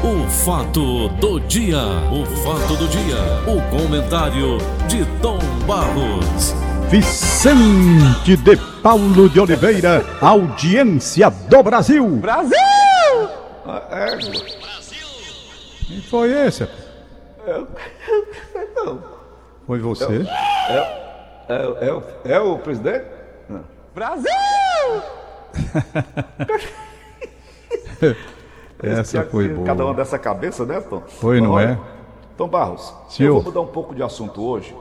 O fato do dia, o fato do dia, o comentário de Tom Barros. Vicente de Paulo de Oliveira, audiência do Brasil. Brasil! É. Quem foi esse? Não. Foi você? É, é, é o presidente? Brasil! Essa foi boa. Cada uma dessa cabeça, né, Tom? Foi, não é? Tom Barros, Senhor. eu vou mudar um pouco de assunto hoje.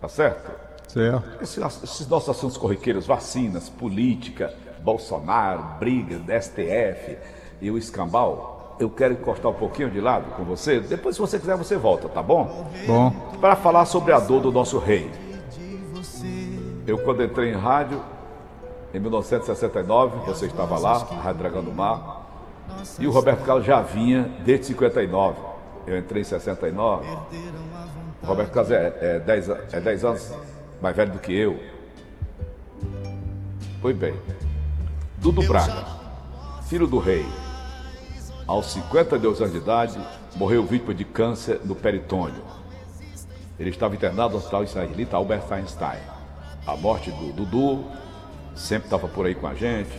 Tá certo? Certo. Esse- Esses, nossos assuntos corriqueiros, vacinas, política, Bolsonaro, briga, STF e o escambau, eu quero encostar um pouquinho de lado com você. Depois, se você quiser, você volta, tá bom? Bom, Para falar sobre a dor do nosso rei. Eu, quando entrei em rádio, em 1969, você estava lá, a Rádio Dragão do Mar, e o Roberto Carlos já vinha desde 59. Eu entrei em 69. O Roberto Carlos é, é, 10, a- é 10 anos mais velho do que eu. Foi bem. Dudu Braga, filho do rei, aos 52 anos de idade, morreu vítima de câncer no peritônio. Ele estava internado no hospital israelita Albert Einstein. A morte do Dudu sempre estava por aí com a gente.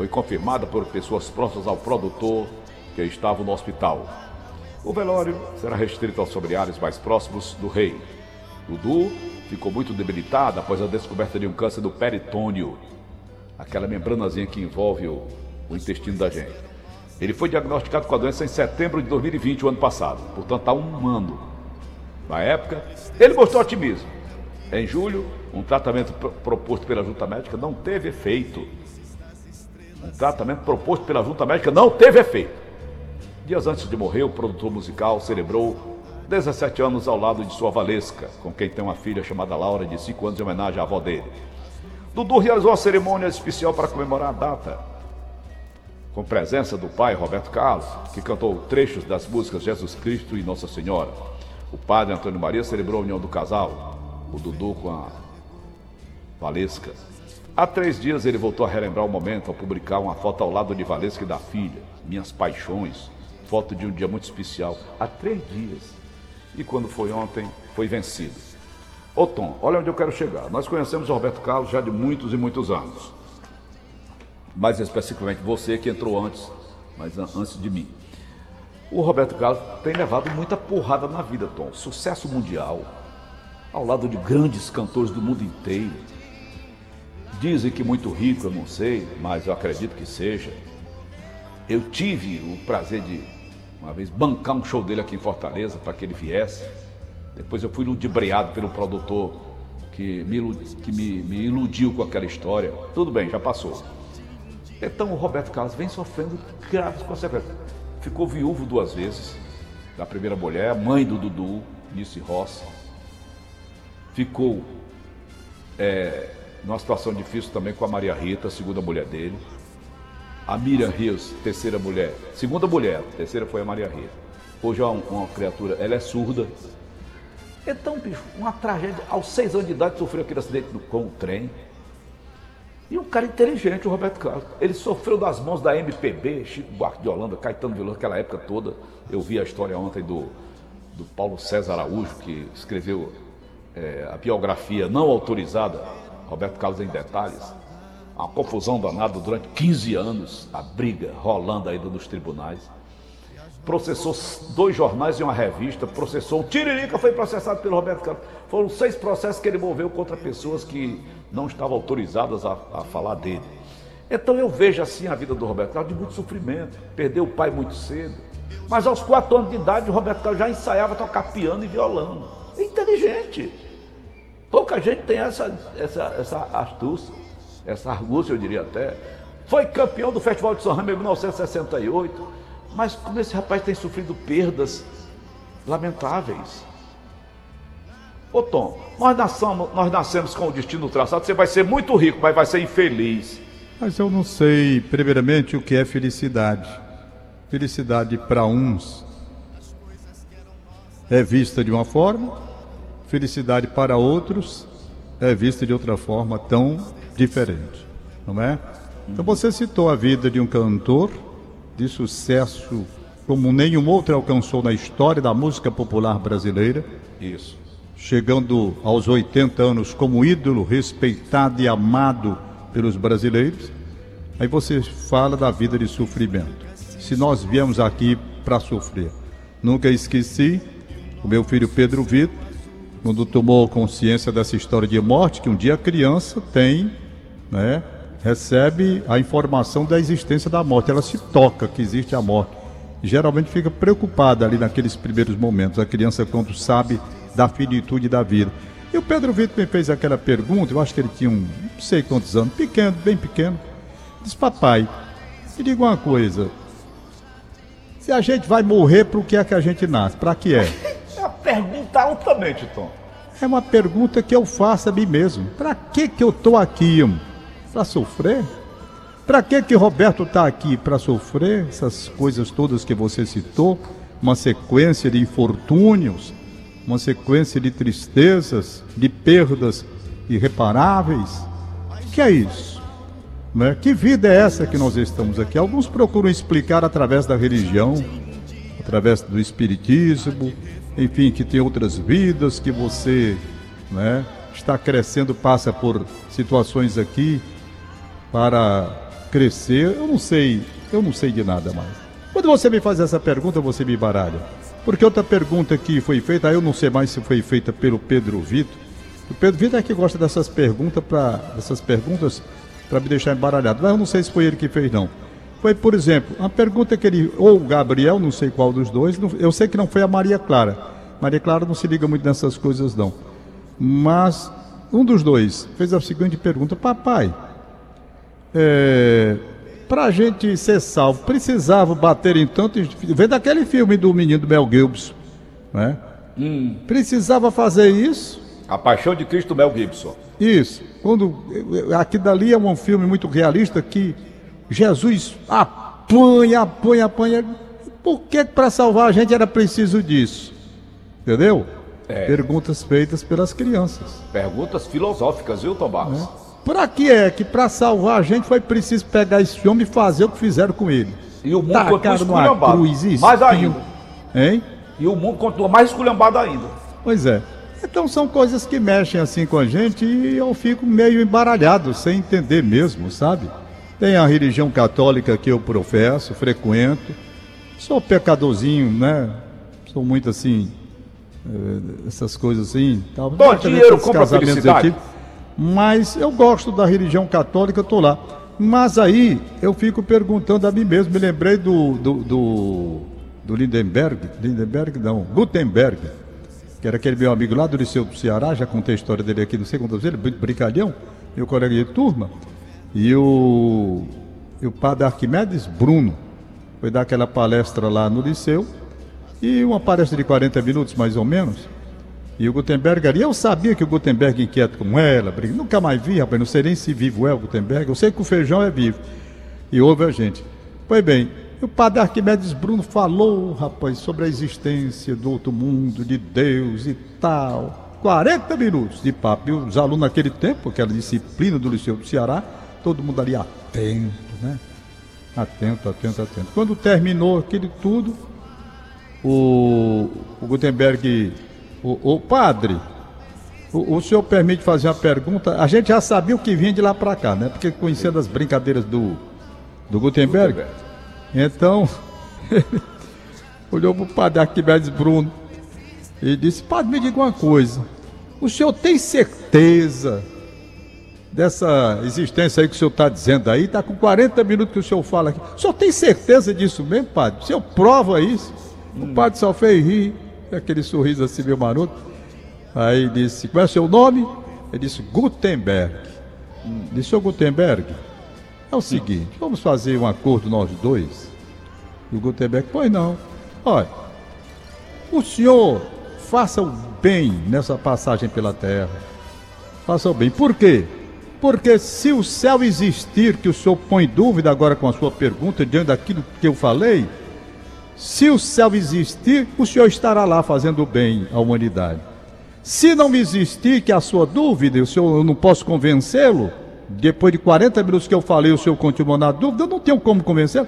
Foi confirmada por pessoas próximas ao produtor que estava no hospital. O velório será restrito aos familiares mais próximos do rei. Dudu ficou muito debilitado após a descoberta de um câncer do peritônio, aquela membranazinha que envolve o, o intestino da gente. Ele foi diagnosticado com a doença em setembro de 2020, o ano passado, portanto há um ano. Na época, ele mostrou otimismo. Em julho, um tratamento pro- proposto pela junta médica não teve efeito. Tratamento proposto pela junta médica não teve efeito. Dias antes de morrer, o produtor musical celebrou 17 anos ao lado de sua Valesca, com quem tem uma filha chamada Laura, de 5 anos, em homenagem à avó dele. Dudu realizou uma cerimônia especial para comemorar a data, com presença do pai Roberto Carlos, que cantou trechos das músicas Jesus Cristo e Nossa Senhora. O padre Antônio Maria celebrou a união do casal, o Dudu com a Valesca. Há três dias ele voltou a relembrar o momento ao publicar uma foto ao lado de Valesca e da filha, Minhas Paixões, foto de um dia muito especial. Há três dias. E quando foi ontem, foi vencido. Ô Tom, olha onde eu quero chegar. Nós conhecemos o Roberto Carlos já de muitos e muitos anos mais especificamente você que entrou antes, mas an- antes de mim. O Roberto Carlos tem levado muita porrada na vida, Tom. Sucesso mundial, ao lado de grandes cantores do mundo inteiro. Dizem que muito rico, eu não sei, mas eu acredito que seja. Eu tive o prazer de, uma vez, bancar um show dele aqui em Fortaleza para que ele viesse. Depois eu fui ludibriado pelo produtor que, me, que me- me iludiu com aquela história. Tudo bem, já passou. Então o Roberto Carlos vem sofrendo graves consequências. Ficou viúvo duas vezes, da primeira mulher, mãe do Dudu, Nice Rossi. Ficou é, numa situação difícil também com a Maria Rita, segunda mulher dele. A Miriam Rios, terceira mulher. Segunda mulher, terceira foi a Maria Rita. Hoje é uma, uma criatura, ela é surda. Então, bicho, uma tragédia. Aos seis anos de idade sofreu aquele acidente com o trem. E um cara inteligente, o Roberto Carlos. Ele sofreu das mãos da MPB, Chico Buarque de Holanda, Caetano Veloso, aquela época toda. Eu vi a história ontem do, do Paulo César Araújo, que escreveu é, a biografia não autorizada, Roberto Carlos em detalhes. Uma confusão danada durante 15 anos, a briga rolando ainda nos tribunais. Processou dois jornais e uma revista, processou. O Tiririca foi processado pelo Roberto Carlos. Foram seis processos que ele moveu contra pessoas que não estavam autorizadas a, a falar dele. Então eu vejo assim a vida do Roberto Carlos de muito sofrimento. Perdeu o pai muito cedo. Mas aos quatro anos de idade, o Roberto Carlos já ensaiava tocar piano e violão. É inteligente. Pouca gente tem essa, essa, essa astúcia, essa argúcia, eu diria até. Foi campeão do Festival de São Remo em 1968. Mas como esse rapaz tem sofrido perdas lamentáveis. Ô Tom, nós nascemos, nós nascemos com o destino traçado, você vai ser muito rico, mas vai ser infeliz. mas eu não sei, primeiramente, o que é felicidade. Felicidade para uns é vista de uma forma, felicidade para outros é vista de outra forma tão diferente, não é? Então você citou a vida de um cantor de sucesso como nenhum outro alcançou na história da música popular brasileira. Isso. Chegando aos 80 anos como ídolo, respeitado e amado pelos brasileiros. Aí você fala da vida de sofrimento. Se nós viemos aqui para sofrer. Nunca esqueci o meu filho Pedro Vitor, quando tomou consciência dessa história de morte, que um dia a criança tem, né, recebe a informação da existência da morte. Ela se toca que existe a morte geralmente fica preocupada ali naqueles primeiros momentos, a criança quando sabe da finitude da vida. E o Pedro Vitor me fez aquela pergunta, eu acho que ele tinha um, não sei quantos anos, pequeno, bem pequeno. Diz, papai, me diga uma coisa, se a gente vai morrer, para o que é que a gente nasce? Para que é? É uma pergunta altamente, Tom. É uma pergunta que eu faço a mim mesmo. Para que que eu estou aqui? Para sofrer? Para que que Roberto está aqui? Para sofrer essas coisas todas que você citou? Uma sequência de infortúnios, uma sequência de tristezas, de perdas irreparáveis? O que é isso? Né? Que vida é essa que nós estamos aqui? Alguns procuram explicar através da religião, através do espiritismo, enfim, que tem outras vidas, que você né, está crescendo, passa por situações aqui para crescer, eu não sei, eu não sei de nada mais. Quando você me faz essa pergunta, você me baralha. Porque outra pergunta que foi feita, eu não sei mais se foi feita pelo Pedro Vitor. O Pedro Vitor é que gosta dessas perguntas para dessas perguntas para me deixar embaralhado. Mas eu não sei se foi ele que fez não. Foi, por exemplo, uma pergunta que ele ou o Gabriel, não sei qual dos dois, eu sei que não foi a Maria Clara. Maria Clara não se liga muito nessas coisas não. Mas um dos dois fez a seguinte pergunta: "Papai, é, para a gente ser salvo, precisava bater em tanto. Vem daquele filme do menino Mel Gibson, né? Hum. Precisava fazer isso. A Paixão de Cristo Mel Gibson. Isso. Quando aqui dali é um filme muito realista que Jesus apanha, apanha, apanha. Por que para salvar a gente era preciso disso? Entendeu? É. Perguntas feitas pelas crianças. Perguntas filosóficas, viu, Tomás? É. Para que é que para salvar a gente foi preciso pegar esse homem e fazer o que fizeram com ele? E o mundo continua esculhambado. Cruz, mais ainda. Hein? E o mundo continua mais esculhambado ainda. Pois é. Então são coisas que mexem assim com a gente e eu fico meio embaralhado, sem entender mesmo, sabe? Tem a religião católica que eu professo, frequento. Sou pecadorzinho, né? Sou muito assim, eh, essas coisas assim. Tal. Bom, dinheiro compra felicidade. Aqui mas eu gosto da religião católica, estou lá. Mas aí eu fico perguntando a mim mesmo, me lembrei do, do, do, do Lindenberg, Lindenberg não, Gutenberg, que era aquele meu amigo lá do Liceu do Ceará, já contei a história dele aqui no segundo vezes, brincalhão, meu colega de turma, e o, e o padre Arquimedes Bruno foi dar aquela palestra lá no Liceu, e uma palestra de 40 minutos mais ou menos, e o Gutenberg ali, eu sabia que o Gutenberg inquieto com ela, briga. nunca mais vi, rapaz, não sei nem se vivo é o Gutenberg, eu sei que o feijão é vivo. E ouve a gente. Pois bem, o padre Arquimedes Bruno falou, rapaz, sobre a existência do outro mundo, de Deus e tal. 40 minutos de papo. E os alunos naquele tempo, aquela disciplina do Liceu do Ceará, todo mundo ali atento, né? Atento, atento, atento. Quando terminou aquele tudo, o, o Gutenberg o, o padre, o, o, senhor permite fazer uma pergunta? A gente já sabia o que vinha de lá para cá, né? Porque conhecendo as brincadeiras do, do Gutenberg. Gutenberg. Então, olhou para o padre Arquimedes Bruno e disse: Padre, me diga uma coisa. O senhor tem certeza dessa existência aí que o senhor está dizendo aí? Está com 40 minutos que o senhor fala aqui. O senhor tem certeza disso mesmo, padre? O senhor prova isso? Hum. O padre só fez rir aquele sorriso assim meio maroto. Aí disse, qual é o seu nome? Ele disse, Gutenberg. Disse, ô Gutenberg, é o seguinte, vamos fazer um acordo nós dois? E o Gutenberg, pois não. Olha, o senhor faça o bem nessa passagem pela terra. Faça o bem. Por quê? Porque se o céu existir, que o senhor põe dúvida agora com a sua pergunta, diante daquilo que eu falei, se o céu existir, o Senhor estará lá fazendo bem à humanidade. Se não existir, que é a sua dúvida, o senhor, eu não posso convencê-lo, depois de 40 minutos que eu falei, o senhor continua na dúvida, eu não tenho como convencê-lo.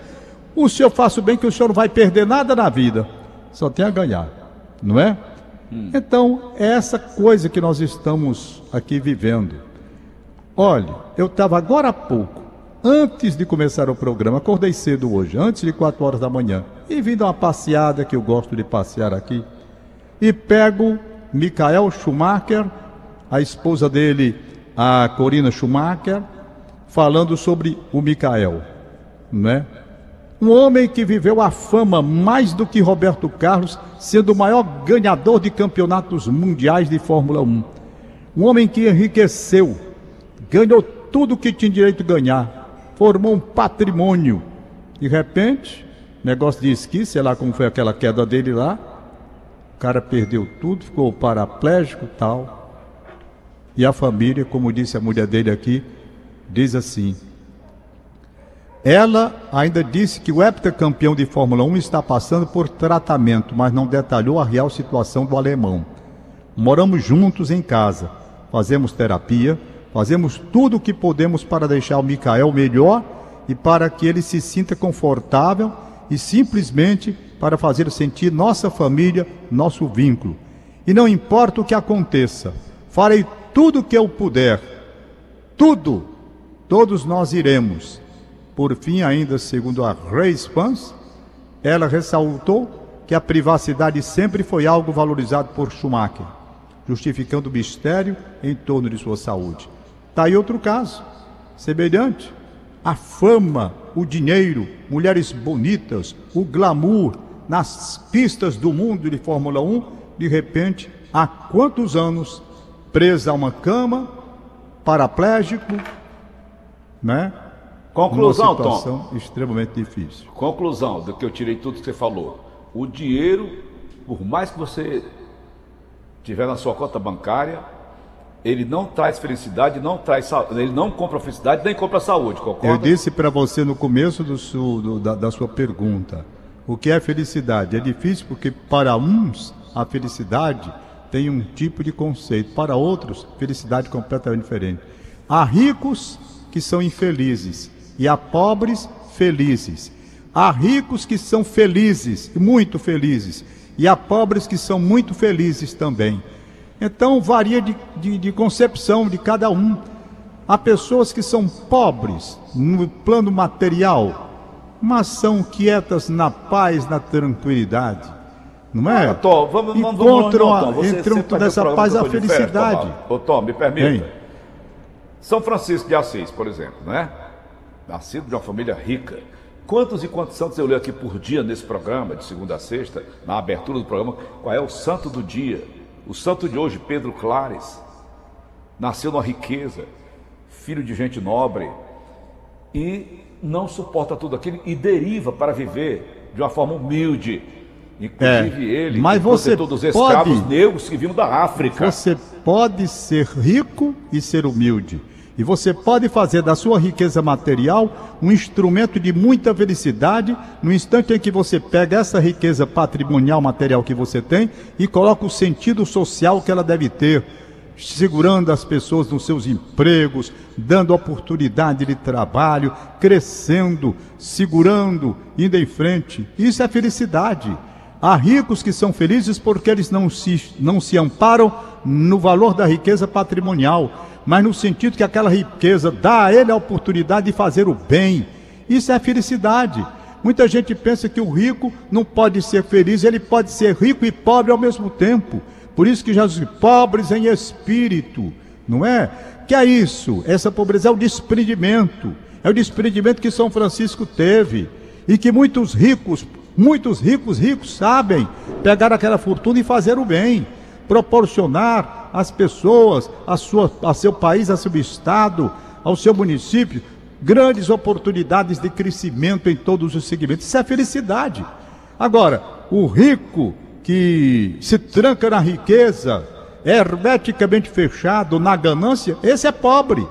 O senhor faça o bem que o senhor não vai perder nada na vida, só tem a ganhar, não é? Hum. Então, é essa coisa que nós estamos aqui vivendo. Olha, eu estava agora há pouco, antes de começar o programa, acordei cedo hoje, antes de 4 horas da manhã, e vim dar uma passeada, que eu gosto de passear aqui, e pego Michael Schumacher, a esposa dele, a Corina Schumacher, falando sobre o Michael, né? Um homem que viveu a fama mais do que Roberto Carlos, sendo o maior ganhador de campeonatos mundiais de Fórmula 1. Um homem que enriqueceu, ganhou tudo que tinha direito de ganhar, formou um patrimônio. De repente, negócio de esqui, sei lá como foi aquela queda dele lá, o cara perdeu tudo, ficou paraplégico tal. E a família, como disse a mulher dele aqui, diz assim: ela ainda disse que o heptacampeão de Fórmula 1 está passando por tratamento, mas não detalhou a real situação do alemão. Moramos juntos em casa, fazemos terapia, fazemos tudo o que podemos para deixar o Micael melhor e para que ele se sinta confortável e simplesmente para fazer sentir nossa família, nosso vínculo. E não importa o que aconteça, farei tudo o que eu puder. Tudo. Todos nós iremos. Por fim, ainda segundo a Pans, ela ressaltou que a privacidade sempre foi algo valorizado por Schumacher, justificando o mistério em torno de sua saúde. Está aí outro caso, semelhante. A fama, o dinheiro, mulheres bonitas, o glamour nas pistas do mundo de Fórmula 1, de repente, há quantos anos presa a uma cama, paraplégico, né? Conclusão, uma situação Tom. extremamente difícil. Conclusão do que eu tirei tudo que você falou. O dinheiro, por mais que você tiver na sua conta bancária, ele não traz felicidade, não traz ele não compra felicidade, nem compra saúde, concorda? Eu disse para você no começo do, do, da, da sua pergunta, o que é felicidade? É difícil porque para uns a felicidade tem um tipo de conceito, para outros, felicidade completamente diferente. Há ricos que são infelizes e há pobres felizes. Há ricos que são felizes, muito felizes, e há pobres que são muito felizes também. Então varia de, de, de concepção de cada um. Há pessoas que são pobres no plano material, mas são quietas na paz, na tranquilidade não é? Ah, Tom, vamos, Encontram vamos, Tom, entram nessa paz a felicidade. Ô, Tom, me permita. São Francisco de Assis, por exemplo, né? Nascido de uma família rica. Quantos e quantos santos eu leio aqui por dia nesse programa, de segunda a sexta, na abertura do programa? Qual é o santo do dia? O santo de hoje, Pedro Clares, nasceu numa riqueza, filho de gente nobre, e não suporta tudo aquilo e deriva para viver de uma forma humilde, Inclusive é, ele, mas você todos os escravos pode, negros que vinham da África. Você pode ser rico e ser humilde. E você pode fazer da sua riqueza material um instrumento de muita felicidade no instante em que você pega essa riqueza patrimonial material que você tem e coloca o sentido social que ela deve ter, segurando as pessoas nos seus empregos, dando oportunidade de trabalho, crescendo, segurando, indo em frente. Isso é felicidade. Há ricos que são felizes porque eles não se, não se amparam no valor da riqueza patrimonial, mas no sentido que aquela riqueza dá a ele a oportunidade de fazer o bem. Isso é felicidade. Muita gente pensa que o rico não pode ser feliz, ele pode ser rico e pobre ao mesmo tempo. Por isso que Jesus pobres em espírito, não é? Que é isso? Essa pobreza é o desprendimento. É o desprendimento que São Francisco teve e que muitos ricos Muitos ricos, ricos sabem pegar aquela fortuna e fazer o bem, proporcionar às pessoas, a, sua, a seu país, a seu estado, ao seu município, grandes oportunidades de crescimento em todos os segmentos. Isso é felicidade. Agora, o rico que se tranca na riqueza, é hermeticamente fechado na ganância, esse é pobre.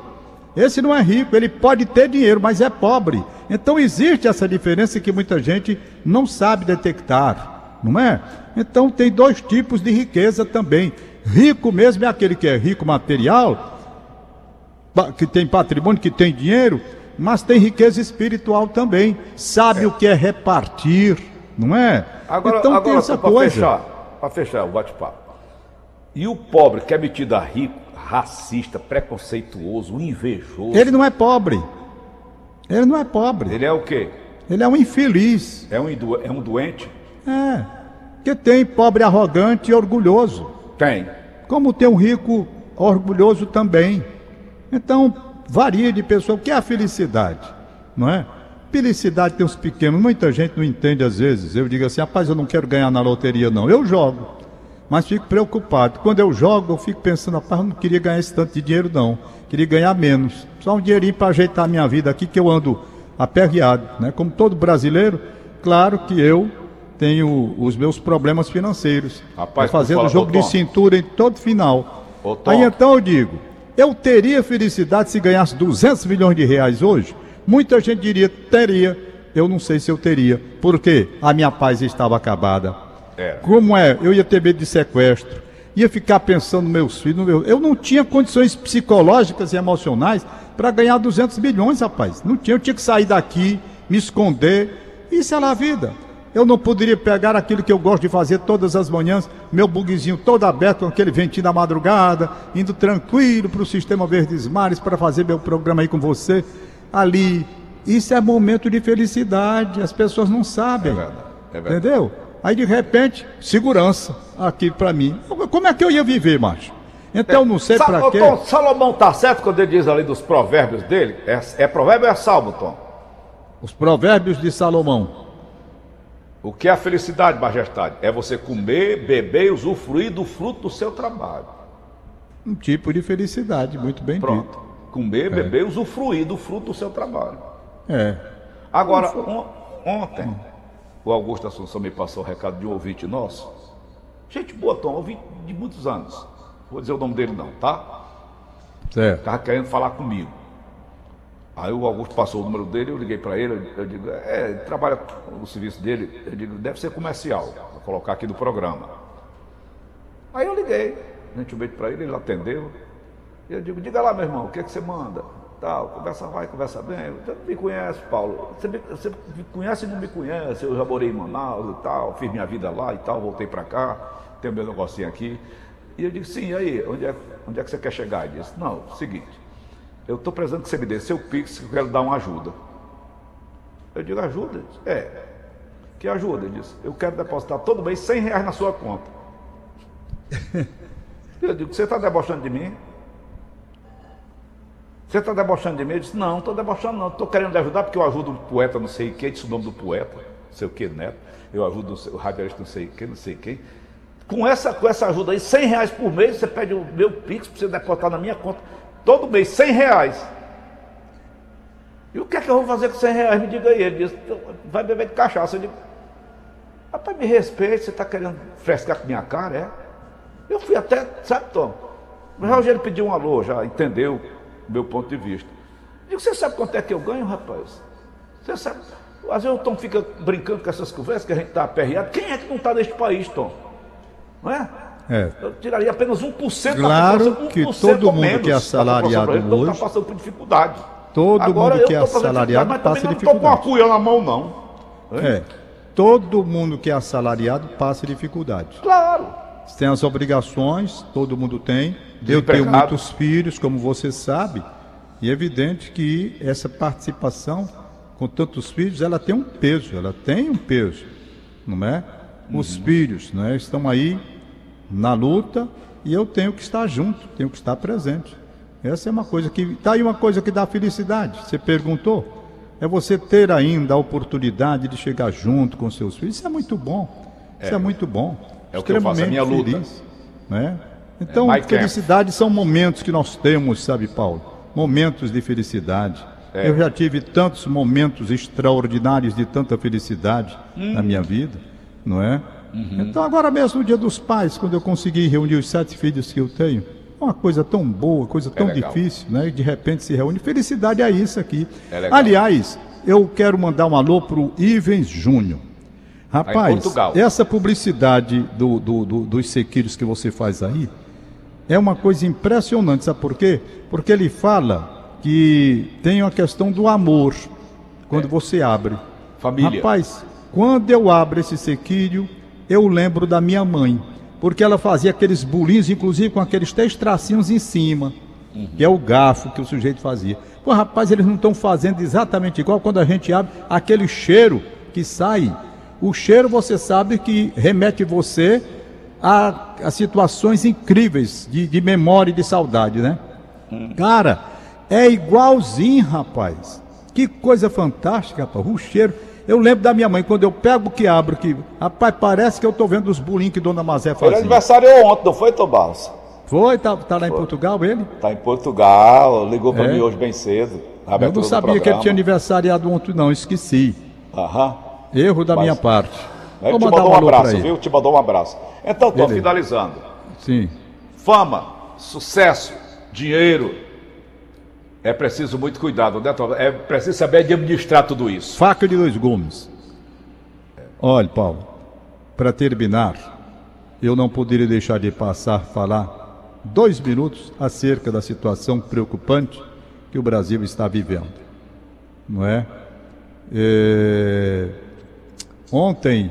Esse não é rico, ele pode ter dinheiro, mas é pobre. Então existe essa diferença que muita gente não sabe detectar, não é? Então tem dois tipos de riqueza também. Rico mesmo é aquele que é rico material, que tem patrimônio, que tem dinheiro, mas tem riqueza espiritual também. Sabe o que é repartir, não é? Agora, então tem agora essa para coisa. fechar, para fechar o bate-papo. E o pobre que é metido a rico, racista, preconceituoso, invejoso. Ele não é pobre. Ele não é pobre. Ele é o quê? Ele é um infeliz. É um, é um doente? É. Que tem pobre arrogante e orgulhoso. Tem. Como tem um rico orgulhoso também. Então, varia de pessoa. O que é a felicidade? Não é? Felicidade tem os pequenos. Muita gente não entende às vezes. Eu digo assim, rapaz, eu não quero ganhar na loteria, não. Eu jogo. Mas fico preocupado. Quando eu jogo, eu fico pensando, rapaz, eu não queria ganhar esse tanto de dinheiro, não. Queria ganhar menos. Só um dinheirinho para ajeitar a minha vida aqui, que eu ando aperreado. Né? Como todo brasileiro, claro que eu tenho os meus problemas financeiros. Rapaz, fazendo jogo ô, de cintura em todo final. Ô. Aí então eu digo, eu teria felicidade se ganhasse 200 milhões de reais hoje? Muita gente diria, teria. Eu não sei se eu teria. Por quê? A minha paz estava acabada. Era. Como é? Eu ia ter medo de sequestro. Ia ficar pensando nos meus filhos. no meu- Eu não tinha condições psicológicas e emocionais para ganhar 200 milhões, rapaz. Não tinha. Eu tinha que sair daqui, me esconder. Isso era a vida. Eu não poderia pegar aquilo que eu gosto de fazer todas as manhãs, meu buguezinho todo aberto, com aquele ventinho da madrugada, indo tranquilo para o Sistema Verdes Mares para fazer meu programa aí com você. Ali. Isso é momento de felicidade. As pessoas não sabem. É verdade, é verdade. Entendeu? Aí de repente, segurança aqui pra mim. Como é que eu ia viver, macho? Então não sei Sa- pra ô, quê. Tom, Salomão tá certo quando ele diz ali dos provérbios dele? É, é provérbio ou é salmo, Tom? Os provérbios de Salomão. O que é a felicidade, majestade? É você comer, beber e usufruir do fruto do seu trabalho. Um tipo de felicidade, muito bem Pronto. dito. Comer, beber e usufruir do fruto do seu trabalho. É. Agora, on- ontem, o Augusto Assunção me passou o recado de um ouvinte nosso. Gente boa, Tom, ouvinte de muitos anos. Vou dizer o nome dele não, tá? Certo. Estava querendo falar comigo. Aí o Augusto passou o número dele, eu liguei para ele, eu- digo, é, trabalha no serviço dele, eu digo, deve ser comercial, vou colocar aqui no programa. Aí eu liguei, gentilmente para ele, ele atendeu. Eu digo, diga lá, meu irmão, o que, é que você manda? Tal, conversa vai, conversa bem. Você me conhece, Paulo. Você me, você me conhece e não me conhece. Eu já morei em Manaus e tal, fiz minha vida lá e tal, voltei para cá, tenho meu negocinho aqui. E eu digo, sim, e aí, onde é, onde é que você quer chegar? Ele disse, não, seguinte, eu estou precisando que você me dê seu Pix, que eu quero dar uma ajuda. Eu digo, ajuda? Ele disse, É. Que ajuda? Ele disse, eu quero depositar todo mês 100 reais na sua conta. Eu digo, você está debochando de mim? Você está debochando de mim? Ele disse, não, não estou debochando não, estou querendo lhe ajudar porque eu ajudo o poeta não sei quem, disse o nome do poeta, não sei o que, neto, eu ajudo o radialista não sei quem, não sei quem. Com essa, com essa ajuda aí, 100 reais por mês, você pede o meu Pix para você depositar na minha conta, todo mês, 100 reais. E o que é que eu vou fazer com 100 reais? Me diga aí. Ele disse, vai beber de cachaça. Eu digo, rapaz, me respeite, você está querendo frescar com minha cara, é? Eu fui até, sabe, Tom? O Rogério pediu um alô, já entendeu o meu ponto de vista. Eu digo, você sabe quanto é que eu ganho, rapaz? Você sabe? Às vezes o Tom fica brincando com essas conversas que a gente está aperreado. Quem é que não está neste país, Tom? Não é? É. Eu tiraria apenas 1% Claro da população. que 1% todo ou mundo que é assalariado população brasileira hoje- está passando por dificuldade. Todo Agora, mundo que é assalariado dificuldade, passa também não estou com dificuldade. cuia na mão, não. É. Todo mundo que é assalariado passa dificuldade. Claro. Tem as obrigações, todo mundo tem. Eu tenho muitos filhos, como você sabe, e é evidente que essa participação com tantos filhos, ela tem um peso, ela tem um peso, não é? Os filhos, né, estão aí na luta e eu tenho que estar junto, tenho que estar presente. Essa é uma coisa que tá aí uma coisa que dá felicidade. Você perguntou? É você ter ainda a oportunidade de chegar junto com seus filhos. Isso é muito bom. Isso é muito bom. É o que eu faço, é a minha luta. feliz, né? Então, my camp. felicidade são momentos que nós temos, sabe, Paulo? Momentos de felicidade. É. Eu já tive tantos momentos extraordinários de tanta felicidade Hum. na minha vida, não é? Uhum. Então, agora mesmo no Dia dos Pais, quando eu consegui reunir os sete filhos que eu tenho, é uma coisa tão boa, coisa tão É difícil, né? E de repente se reúne. Felicidade é isso aqui. É. Aliás, eu quero mandar um alô pro Ivens Júnior. Rapaz, essa publicidade do, do- do- dos sequilhos que você faz aí é uma coisa impressionante, sabe por quê? Porque ele fala que tem a questão do amor quando você abre. Família. Rapaz, quando eu abro esse sequilho, eu lembro da minha mãe, porque ela fazia aqueles bolinhos, inclusive com aqueles três tracinhos em cima, que é o garfo que o sujeito fazia. Pô, rapaz, eles não estão fazendo exatamente igual quando a gente abre aquele cheiro que sai. O cheiro, você sabe que remete você a, a situações incríveis de, de memória e de saudade, né? Cara, é igualzinho, rapaz. Que coisa fantástica, rapaz. O cheiro. Eu lembro da minha mãe, quando eu pego que abro, que, rapaz, parece que eu tô vendo os bolinhos que Dona Mazé Foi fazia. aniversário ontem, não foi, Tomás? Foi, tá, tá lá em Portugal ele? Tá em Portugal, ligou pra É. mim hoje bem cedo. Eu não sabia que ele tinha aniversariado ontem, não, esqueci. Aham. Erro da Mas- minha parte. Vou te mandou um um abraço, viu? Te mandou um abraço. Então, tô Beleza. finalizando. Sim. Fama, sucesso, dinheiro. É preciso muito cuidado, né, Tom? É preciso saber administrar tudo isso. Faca de dois gumes. Olha, Paulo, para terminar, eu não poderia deixar de passar falar dois minutos acerca da situação preocupante que o Brasil está vivendo. Não é? É, Ontem,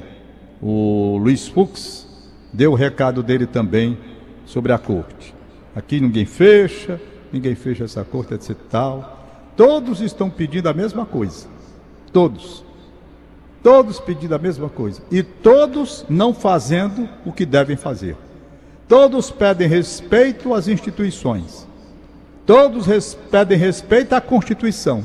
o Luiz Fux deu o recado dele também sobre a corte. Aqui ninguém fecha, ninguém fecha essa corte, etc. Tal. Todos estão pedindo a mesma coisa. Todos. Todos pedindo a mesma coisa. E todos não fazendo o que devem fazer. Todos pedem respeito às instituições. Todos res- pedem respeito à Constituição.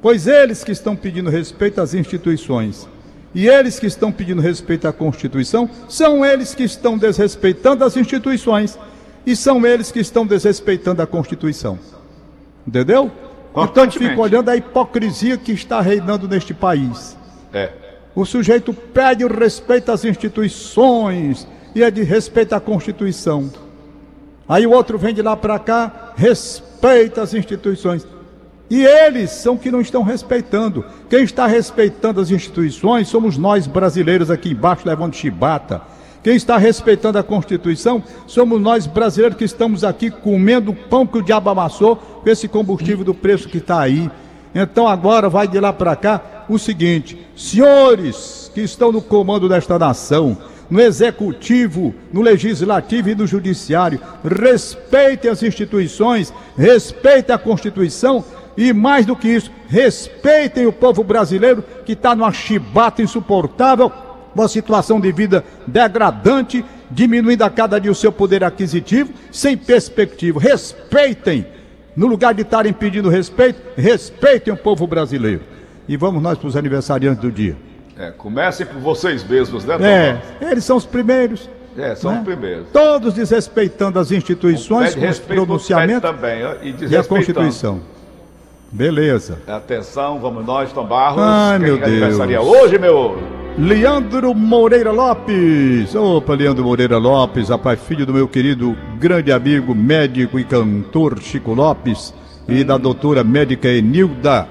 Pois eles que estão pedindo respeito às instituições e eles que estão pedindo respeito à Constituição são eles que estão desrespeitando as instituições e são eles que estão desrespeitando a Constituição. Entendeu? Então fica olhando a hipocrisia que está reinando neste país. É. O sujeito pede o respeito às instituições e é de respeito à Constituição. Aí o outro vem de lá para cá, respeita as instituições. E eles são que não estão respeitando. Quem está respeitando as instituições somos nós brasileiros aqui embaixo levando chibata. Quem está respeitando a Constituição somos nós brasileiros que estamos aqui comendo o pão que o diabo amassou com esse combustível do preço que está aí. Então agora vai de lá para cá o seguinte: senhores que estão no comando desta nação, no executivo, no legislativo e no judiciário, respeitem as instituições, respeitem a Constituição e mais do que isso, respeitem o povo brasileiro que está numa chibata insuportável, uma situação de vida degradante, diminuindo a cada dia o seu poder aquisitivo, sem perspectiva. Respeitem, no lugar de estarem pedindo respeito, respeitem o povo brasileiro. E vamos nós para os aniversariantes do dia. É, comecem por vocês mesmos, né, É, Tom? eles são os primeiros. É, são né? os primeiros. Todos desrespeitando as instituições, com os pronunciamentos também, e e a. Constituição. Beleza. Atenção, vamos nós, Tom Barros. Ai, meu aniversaria Deus. hoje, meu? Leandro Moreira Lopes. Opa, Leandro Moreira Lopes, rapaz, filho do meu querido grande amigo, médico e cantor Chico Lopes e da doutora médica Enilda.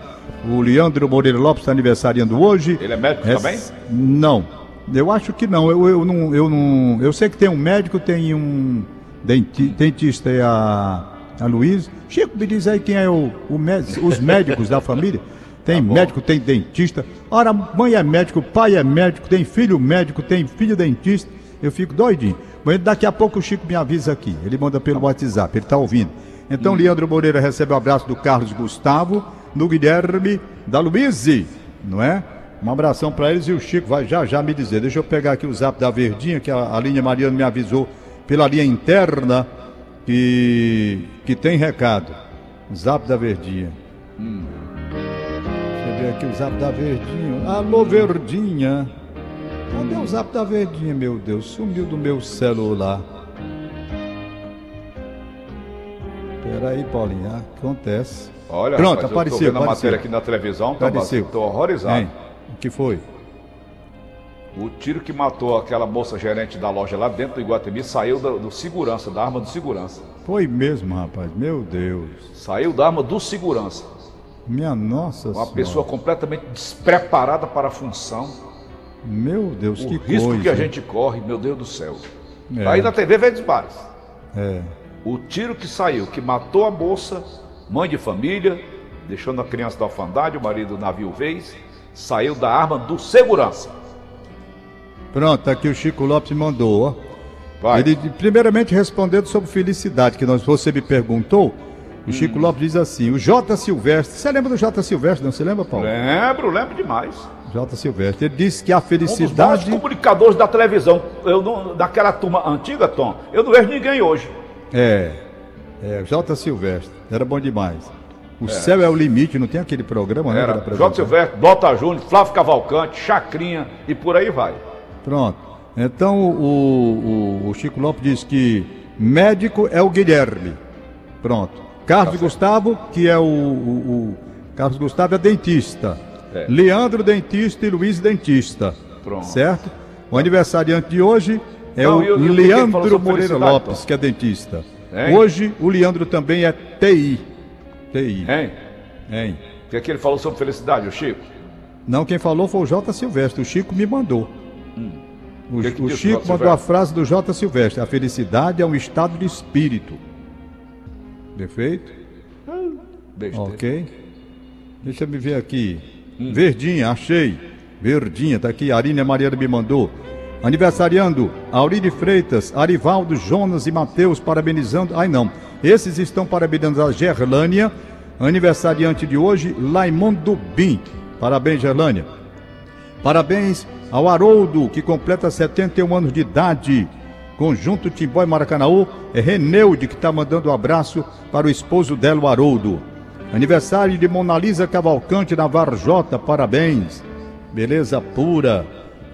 O Leandro Moreira Lopes está aniversariando hoje. Ele é médico É- também? Não, eu acho que não. Eu, eu não. eu não. Eu sei que tem um médico, tem um denti- dentista, é a, a Luiz. Chico, me diz aí quem é o, o mé- os médicos da família. Tem Tá médico, tem dentista. Ora, mãe é médico, pai é médico, tem filho médico, tem filho dentista. Eu fico doidinho. Mas daqui a pouco o Chico me avisa aqui. Ele manda pelo WhatsApp, ele está ouvindo. Então, Leandro Moreira recebe o abraço do Carlos Gustavo, do Guilherme, da Luíse, não é? Um abração para eles e o Chico vai já já me dizer. Deixa eu pegar aqui o zap da Verdinha, que a, a linha Mariana me avisou pela linha interna que, que tem recado. Zap da Verdinha. Eu ver aqui o zap da Verdinha. Alô, Verdinha. Cadê o zap da Verdinha, meu Deus? Sumiu do meu celular. Peraí, Paulinha. Acontece. Olha, Pronto, apareceu, Eu tô vendo a apareceu. matéria aqui na televisão, Barros. Apareceu. Tô horrorizado. Hein? O que foi? O tiro que matou aquela moça gerente da loja lá dentro do Iguatemi saiu do, do segurança, da arma do segurança. Foi mesmo, rapaz. Meu Deus. Saiu da arma do segurança. Minha nossa Uma Senhora. pessoa completamente despreparada para a função. Meu Deus, O que risco coisa. que a gente corre, meu Deus do céu. É. Aí na TV Verdes Bares. É. O tiro que saiu, que matou a moça, mãe de família, deixando a criança da orfandade, o marido na viuvez, saiu da arma do segurança. Pronto, aqui o Chico Lopes mandou, ó. Vai. Ele, primeiramente, respondendo sobre felicidade, que nós, você me perguntou, o Chico Hum. Lopes diz assim: o J. Silvestre, você lembra do J. Silvestre, não? Você lembra, Paulo? Lembro, lembro demais. J. Silvestre. Ele disse que a Um dos felicidade. comunicadores da televisão, eu não, daquela turma antiga, Tom, eu não vejo ninguém hoje. É, é, J. Silvestre. Era bom demais. O É. céu é o limite, não tem aquele programa, né? Era apresentava? J. Silvestre, Dota Júnior, Flávio Cavalcante, Chacrinha e por aí vai. Pronto. Então o, o- o Chico Lopes diz que médico é o Guilherme. Pronto. Carlos Gustavo, que é o, o- o- Carlos Gustavo é dentista. É. Leandro dentista e Luiz dentista. Pronto. Certo? O aniversariante de hoje é Não, o e e ele falou Leandro Moreira Lopes, que é dentista. Hein? Hoje o Leandro também é TI. TI. Hein? Hein? O que, é que ele falou sobre felicidade, o Chico? Não, quem falou foi o J. Silvestre. O Chico me mandou. O, Que que o Chico mandou a frase do J. Silvestre: A felicidade é um estado de espírito. Perfeito? Besteira. Ok. Deixa eu me ver aqui. Hum. Verdinha, achei. Verdinha, tá aqui. Arina Mariana me mandou. Aniversariando, Auride Freitas, Arivaldo, Jonas e Mateus, parabenizando. Ai, não. Esses estão parabenizando a Gerlânia. Aniversariante de hoje, Laimon Dubim. Parabéns, Gerlânia. Parabéns ao Haroldo, que completa 71 anos de idade. Conjunto Timbó e Maracanaú, é Reneude que está mandando um abraço para o esposo dela, o Haroldo. Aniversário de Monalisa Cavalcante na Varjota, parabéns. Beleza pura.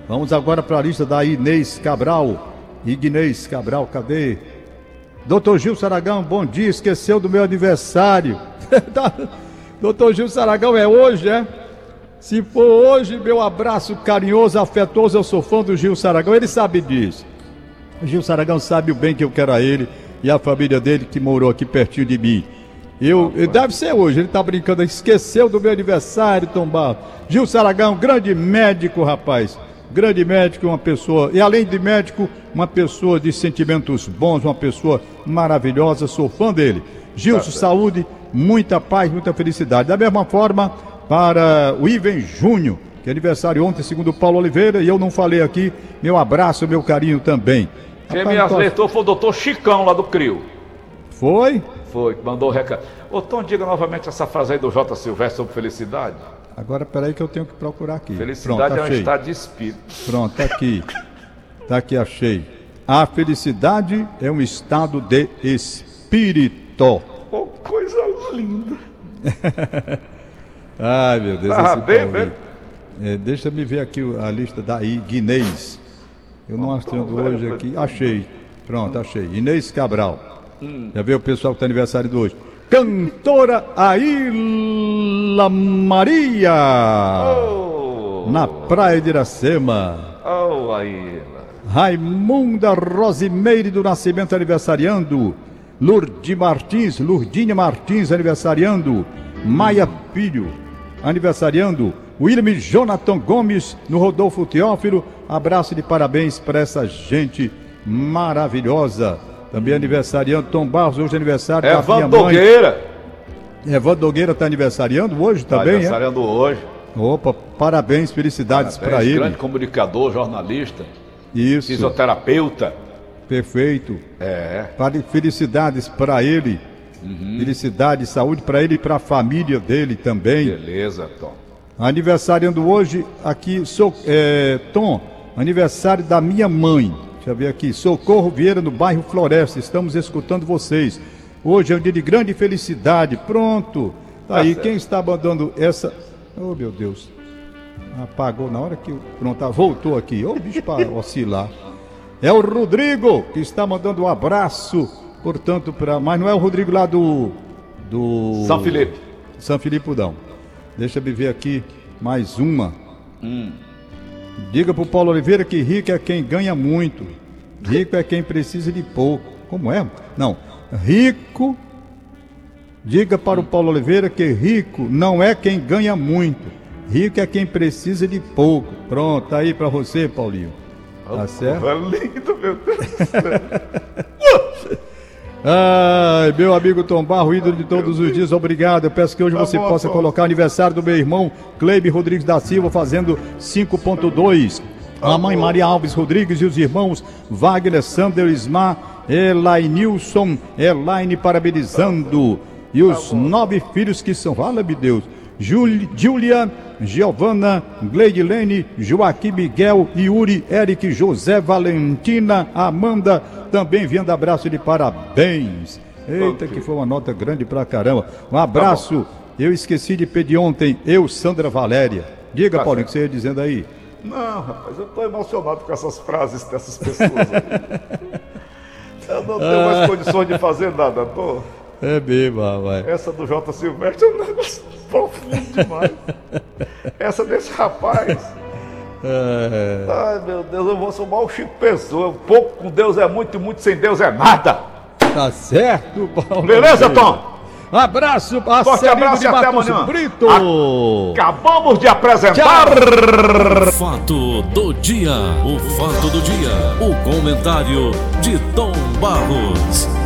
Vamos agora para a lista da Inês Cabral. Ignês Cabral, cadê? Doutor Gil Saragão, bom dia. Esqueceu do meu aniversário. Doutor Gil Saragão é hoje, é? Se for hoje, meu abraço carinhoso, afetuoso, eu sou fã do Gil Saragão, ele sabe disso. Gil Saragão sabe o bem que eu quero a ele e a família dele que morou aqui pertinho de mim. Eu, eu- deve ser hoje, ele tá brincando, esqueceu do meu aniversário, Tom Barros. Gil Saragão, grande médico, rapaz. Grande médico, uma pessoa, e além de médico, uma pessoa de sentimentos bons, uma pessoa maravilhosa, sou fã dele. Gilson, saúde, muita paz, muita felicidade. Da mesma forma, para o Iven Júnior, que é aniversário ontem, segundo Paulo Oliveira, e eu não falei aqui, meu abraço, meu carinho também. Quem me alertou foi o doutor Chicão lá do CRIO. Foi? Foi, que mandou o recado. Ô Tom, diga novamente essa frase aí do J. Silvestre sobre felicidade. Agora, peraí que eu tenho que procurar aqui. Felicidade Pronto, é um achei. estado de espírito. Pronto, tá aqui. Tá aqui, achei. A felicidade é um estado de espírito. Ô, coisa linda. Ai, meu Deus. Ah, bem, bem. É, deixa me ver aqui a lista da Inês. Eu não achando hoje aqui. Achei. Pronto, achei. Inês Cabral. Hum. Já viu o pessoal que está aniversário de hoje? Cantora Aila Maria. Ô, Na Praia de Iracema. ô, Aila. Raimunda Rosimeire do Nascimento aniversariando. Lourdes Martins, Lourdinha Martins aniversariando. Maia Filho aniversariando. William Jonathan Gomes no Rodolfo Teófilo. Abraço de parabéns para essa gente maravilhosa. Também aniversariando Tom Barros, hoje é aniversário da minha Evan mãe. Dogueira. Evandro Nogueira está aniversariando hoje Tá também, é? aniversariando hoje. Opa, parabéns, felicidades para ele. Grande comunicador, jornalista, Isso, fisioterapeuta. perfeito. É. Felicidades para ele. Felicidade e saúde para ele e para a família dele também. Beleza, Tom. Aniversariando hoje aqui, sou, é, Tom, aniversário da minha mãe. Deixa eu ver aqui. Socorro Vieira, no bairro Floresta. Estamos escutando vocês. Hoje é um dia de grande felicidade. Pronto. Tá Tá aí, quem está mandando essa. Oh, meu Deus. Apagou na hora que. Pronto, ah, voltou aqui. Ô, bicho, para oscilar. É o Rodrigo que está mandando um abraço, portanto, para. Mas não é o Rodrigo lá do. Do. São Felipe. São Filipe não. Deixa eu ver aqui mais uma. Hum. Diga pro Paulo Oliveira que rico é quem ganha muito. Rico é quem precisa de pouco. Como é? Não. Rico. Diga para o Paulo Oliveira que rico não é quem ganha muito. Rico é quem precisa de pouco. Pronto, tá aí para você, Paulinho. Tá certo? Lindo, meu Deus. Ai, meu amigo Tom Barro, ídolo de todos os dias, obrigado. Eu peço que hoje Tá você possa colocar o aniversário do meu irmão Cleibe Rodrigues da Silva, fazendo 5.2. Tá A mãe Maria Alves Rodrigues e os irmãos Wagner, Sander, Ismar, Elainilson, Elaine parabenizando. E os nove filhos que são, fala-me Deus, Júli- Júlia, Giovana, Gleidilene, Joaquim Miguel, Yuri, Eric, José, Valentina, Amanda, também vindo abraço de parabéns. Eita, que foi uma nota grande pra caramba. Um abraço. Eu esqueci de pedir ontem, eu, Sandra Valéria. Diga, Tá Paulinho, o que você ia dizendo aí? Não, rapaz, eu tô emocionado com essas frases dessas pessoas aí. Eu não tenho mais condições de fazer nada, tô. É mesmo, rapaz. Essa do J. Silvestre é um negócio profundo demais. Essa desse rapaz. É, Ai, meu Deus, eu vou ser o maior Chico Pessoa. Pouco com Deus é muito e muito sem Deus é nada. tá certo, Paulo. Beleza, Tom? Abraço, Forte parceiro abraço de e até Matos amanhã. Brito. Acabamos de apresentar. Fato do dia. O fato do dia. O comentário de Tom Barros.